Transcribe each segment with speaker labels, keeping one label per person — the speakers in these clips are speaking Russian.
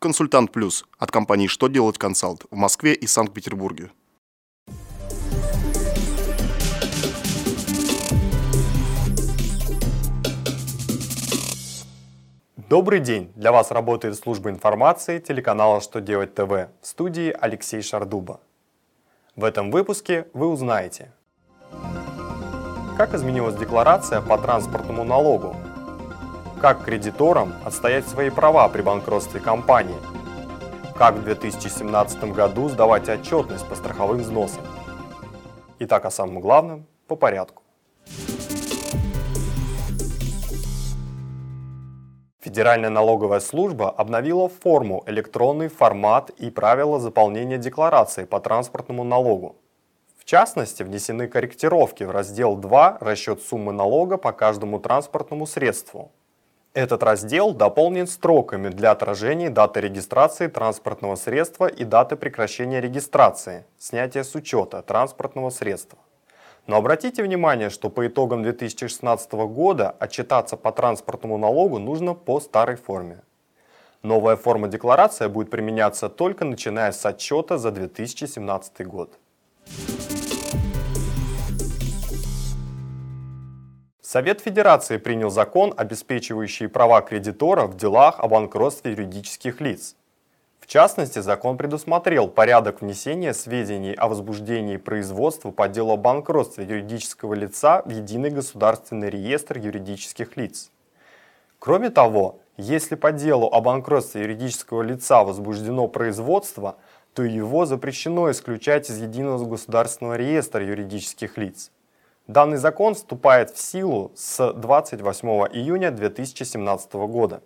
Speaker 1: Консультант Плюс от компании «Что делать консалт» в Москве и Санкт-Петербурге.
Speaker 2: Добрый день! Для вас работает служба информации телеканала «Что делать ТВ» в студии Алексей Шардуба. В этом выпуске вы узнаете, как изменилась декларация по транспортному налогу, как кредиторам отстоять свои права при банкротстве компании, как в 2017 году сдавать отчетность по страховым взносам. Итак, о самом главном по порядку. Федеральная налоговая служба обновила форму, электронный формат и правила заполнения декларации по транспортному налогу. В частности, внесены корректировки в раздел 2 «Расчет суммы налога по каждому транспортному средству». Этот раздел дополнен строками для отражения даты регистрации транспортного средства и даты прекращения регистрации, снятия с учета транспортного средства. Но обратите внимание, что по итогам 2016 года отчитаться по транспортному налогу нужно по старой форме. Новая форма декларации будет применяться только начиная с отчета за 2017 год. Совет Федерации принял закон, обеспечивающий права кредитора в делах о банкротстве юридических лиц. В частности, закон предусмотрел порядок внесения сведений о возбуждении производства по делу о банкротстве юридического лица в Единый государственный реестр юридических лиц. Кроме того, если по делу о банкротстве юридического лица возбуждено производство, то его запрещено исключать из Единого государственного реестра юридических лиц. Данный закон вступает в силу с 28 июня 2017 года.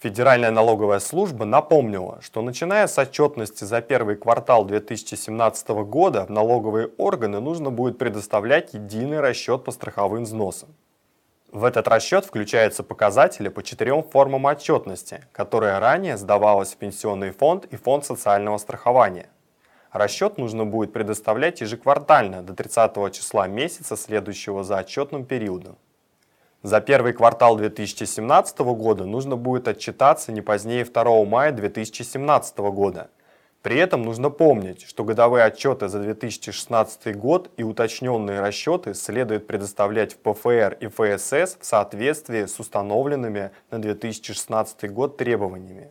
Speaker 2: Федеральная налоговая служба напомнила, что начиная с отчетности за первый квартал 2017 года в налоговые органы нужно будет предоставлять единый расчет по страховым взносам. В этот расчет включаются показатели по четырем формам отчетности, которые ранее сдавалось в Пенсионный фонд и Фонд социального страхования. Расчет нужно будет предоставлять ежеквартально до 30 числа месяца, следующего за отчетным периодом. За первый квартал 2017 года нужно будет отчитаться не позднее 2 мая 2017 года. При этом нужно помнить, что годовые отчеты за 2016 год и уточненные расчеты следует предоставлять в ПФР и ФСС в соответствии с установленными на 2016 год требованиями.